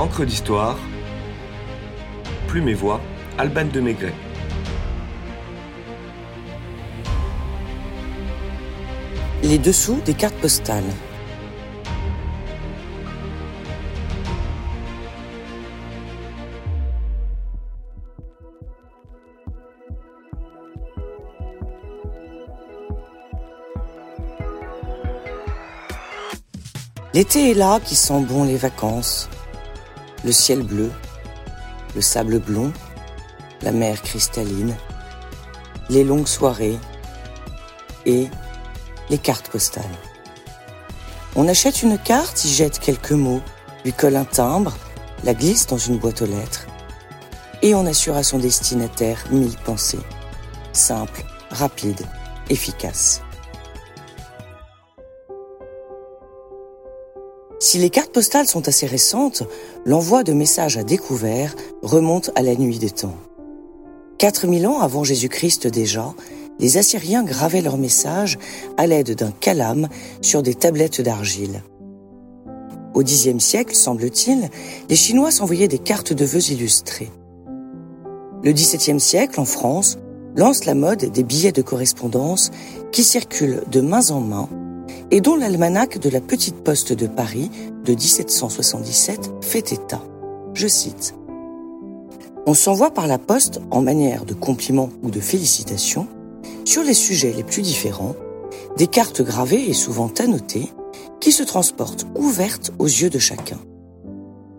Encre d'histoire, Plume et Voix, Alban de Maigret. Les dessous des cartes postales. L'été est là qui sent bon les vacances. Le ciel bleu, le sable blond, la mer cristalline, les longues soirées et les cartes postales. On achète une carte, y jette quelques mots, lui colle un timbre, la glisse dans une boîte aux lettres et on assure à son destinataire mille pensées. Simple, rapide, efficace. Si les cartes postales sont assez récentes, l'envoi de messages à découvert remonte à la nuit des temps. 4000 ans avant Jésus-Christ déjà, les Assyriens gravaient leurs messages à l'aide d'un calame sur des tablettes d'argile. Au Xe siècle, semble-t-il, les Chinois s'envoyaient des cartes de vœux illustrées. Le XVIIe siècle, en France, lance la mode des billets de correspondance qui circulent de main en main et dont l'almanach de la Petite Poste de Paris de 1777 fait état. Je cite. On s'envoie par la poste, en manière de compliment ou de félicitation, sur les sujets les plus différents, des cartes gravées et souvent annotées, qui se transportent ouvertes aux yeux de chacun.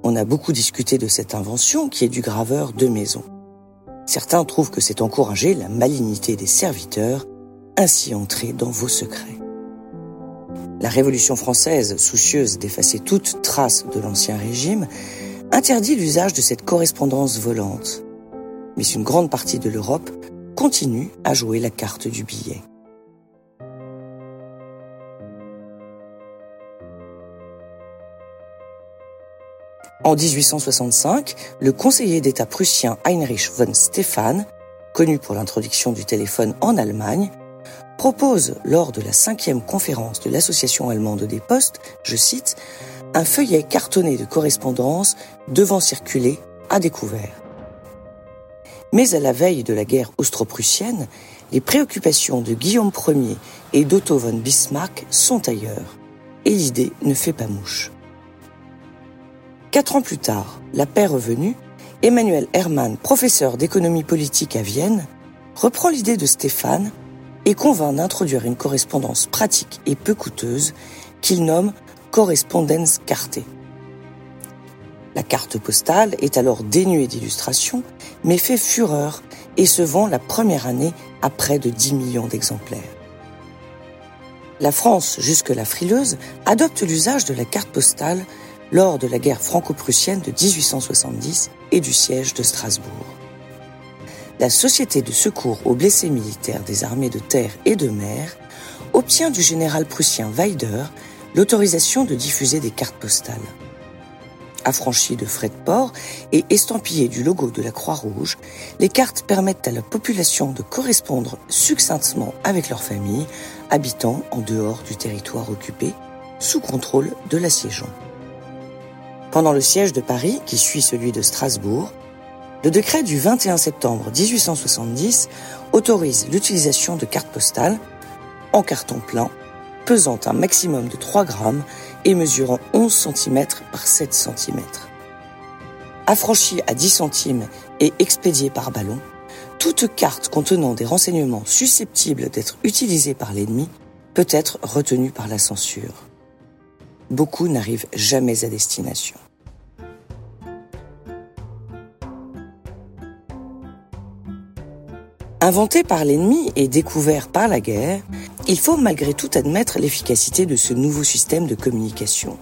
On a beaucoup discuté de cette invention qui est du graveur de maison. Certains trouvent que c'est encourager la malignité des serviteurs, ainsi entrer dans vos secrets. La Révolution française, soucieuse d'effacer toute trace de l'Ancien Régime, interdit l'usage de cette correspondance volante. Mais une grande partie de l'Europe continue à jouer la carte du billet. En 1865, le conseiller d'État prussien Heinrich von Stephan, connu pour l'introduction du téléphone en Allemagne, propose lors de la cinquième conférence de l'Association allemande des postes, je cite, un feuillet cartonné de correspondance devant circuler à découvert. Mais à la veille de la guerre austro-prussienne, les préoccupations de Guillaume Ier et d'Otto von Bismarck sont ailleurs, et l'idée ne fait pas mouche. Quatre ans plus tard, la paix revenue, Emmanuel Hermann, professeur d'économie politique à Vienne, reprend l'idée de Stéphane et convainc d'introduire une correspondance pratique et peu coûteuse qu'il nomme correspondence cartée. La carte postale est alors dénuée d'illustrations, mais fait fureur et se vend la première année à près de 10 millions d'exemplaires. La France, jusque-là frileuse, adopte l'usage de la carte postale lors de la guerre franco-prussienne de 1870 et du siège de Strasbourg la Société de secours aux blessés militaires des armées de terre et de mer obtient du général prussien Weider l'autorisation de diffuser des cartes postales. Affranchies de frais de port et estampillées du logo de la Croix-Rouge, les cartes permettent à la population de correspondre succinctement avec leur famille, habitant en dehors du territoire occupé, sous contrôle de l'assiégeant. Pendant le siège de Paris, qui suit celui de Strasbourg, le décret du 21 septembre 1870 autorise l'utilisation de cartes postales en carton plein, pesant un maximum de 3 grammes et mesurant 11 cm par 7 cm. Affranchie à 10 centimes et expédiée par ballon, toute carte contenant des renseignements susceptibles d'être utilisés par l'ennemi peut être retenue par la censure. Beaucoup n'arrivent jamais à destination. Inventé par l'ennemi et découvert par la guerre, il faut malgré tout admettre l'efficacité de ce nouveau système de communication.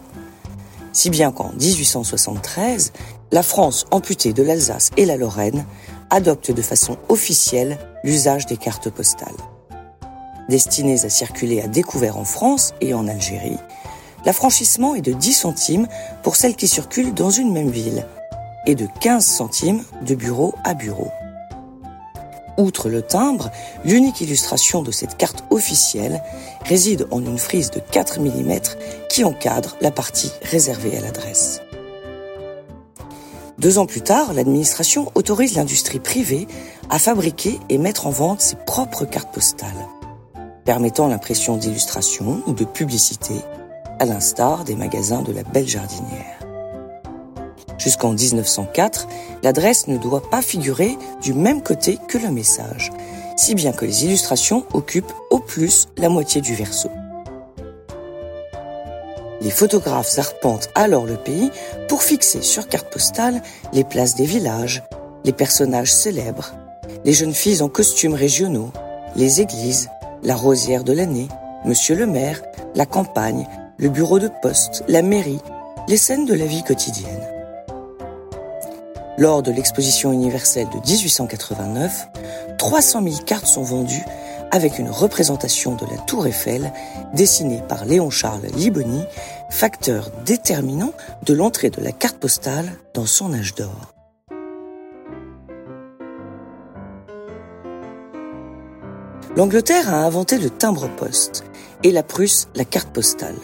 Si bien qu'en 1873, la France amputée de l'Alsace et la Lorraine adopte de façon officielle l'usage des cartes postales. Destinées à circuler à découvert en France et en Algérie, l'affranchissement est de 10 centimes pour celles qui circulent dans une même ville et de 15 centimes de bureau à bureau. Outre le timbre, l'unique illustration de cette carte officielle réside en une frise de 4 mm qui encadre la partie réservée à l'adresse. Deux ans plus tard, l'administration autorise l'industrie privée à fabriquer et mettre en vente ses propres cartes postales, permettant l'impression d'illustrations ou de publicités, à l'instar des magasins de la Belle Jardinière. Jusqu'en 1904, l'adresse ne doit pas figurer du même côté que le message, si bien que les illustrations occupent au plus la moitié du verso. Les photographes arpentent alors le pays pour fixer sur carte postale les places des villages, les personnages célèbres, les jeunes filles en costumes régionaux, les églises, la rosière de l'année, monsieur le maire, la campagne, le bureau de poste, la mairie, les scènes de la vie quotidienne. Lors de l'exposition universelle de 1889, 300 000 cartes sont vendues avec une représentation de la tour Eiffel dessinée par Léon-Charles Liboni, facteur déterminant de l'entrée de la carte postale dans son âge d'or. L'Angleterre a inventé le timbre-poste et la Prusse la carte postale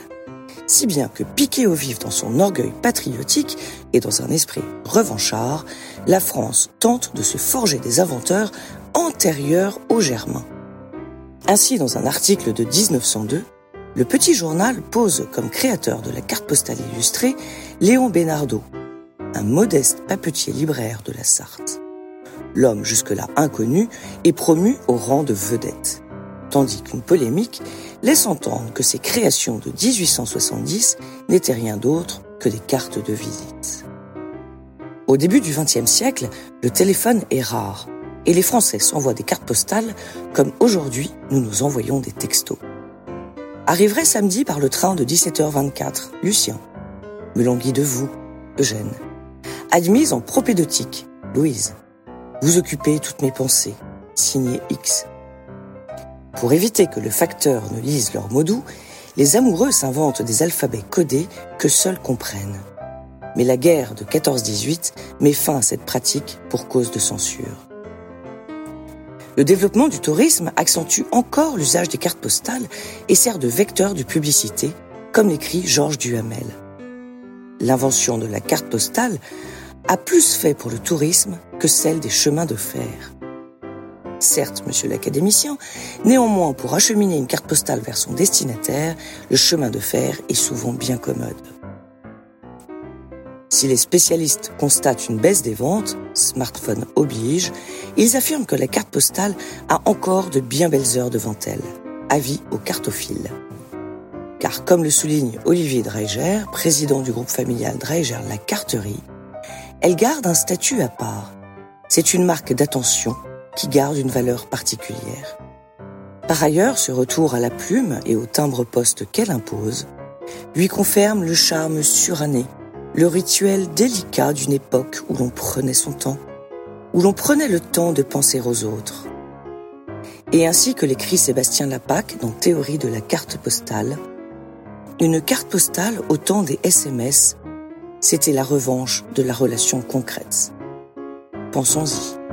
si bien que piqué au vif dans son orgueil patriotique et dans un esprit revanchard, la France tente de se forger des inventeurs antérieurs aux Germains. Ainsi, dans un article de 1902, le petit journal pose comme créateur de la carte postale illustrée Léon Bénardeau, un modeste papetier libraire de la Sarthe. L'homme jusque-là inconnu est promu au rang de vedette tandis qu'une polémique laisse entendre que ces créations de 1870 n'étaient rien d'autre que des cartes de visite. Au début du XXe siècle, le téléphone est rare et les Français s'envoient des cartes postales comme aujourd'hui nous nous envoyons des textos. Arriverait samedi par le train de 17h24, Lucien. Me languit de vous, Eugène. Admise en propédotique, Louise. Vous occupez toutes mes pensées, signé X. Pour éviter que le facteur ne lise leurs mots doux, les amoureux s'inventent des alphabets codés que seuls comprennent. Mais la guerre de 14-18 met fin à cette pratique pour cause de censure. Le développement du tourisme accentue encore l'usage des cartes postales et sert de vecteur de publicité, comme l'écrit Georges Duhamel. L'invention de la carte postale a plus fait pour le tourisme que celle des chemins de fer. Certes, monsieur l'académicien, néanmoins, pour acheminer une carte postale vers son destinataire, le chemin de fer est souvent bien commode. Si les spécialistes constatent une baisse des ventes, smartphone oblige, ils affirment que la carte postale a encore de bien belles heures devant elle. Avis aux cartophiles. Car comme le souligne Olivier Dreiger, président du groupe familial Dreiger La Carterie, elle garde un statut à part. C'est une marque d'attention qui garde une valeur particulière. Par ailleurs, ce retour à la plume et au timbre-poste qu'elle impose lui confirme le charme suranné, le rituel délicat d'une époque où l'on prenait son temps, où l'on prenait le temps de penser aux autres. Et ainsi que l'écrit Sébastien Lapac dans Théorie de la carte postale, une carte postale au temps des SMS, c'était la revanche de la relation concrète. Pensons-y.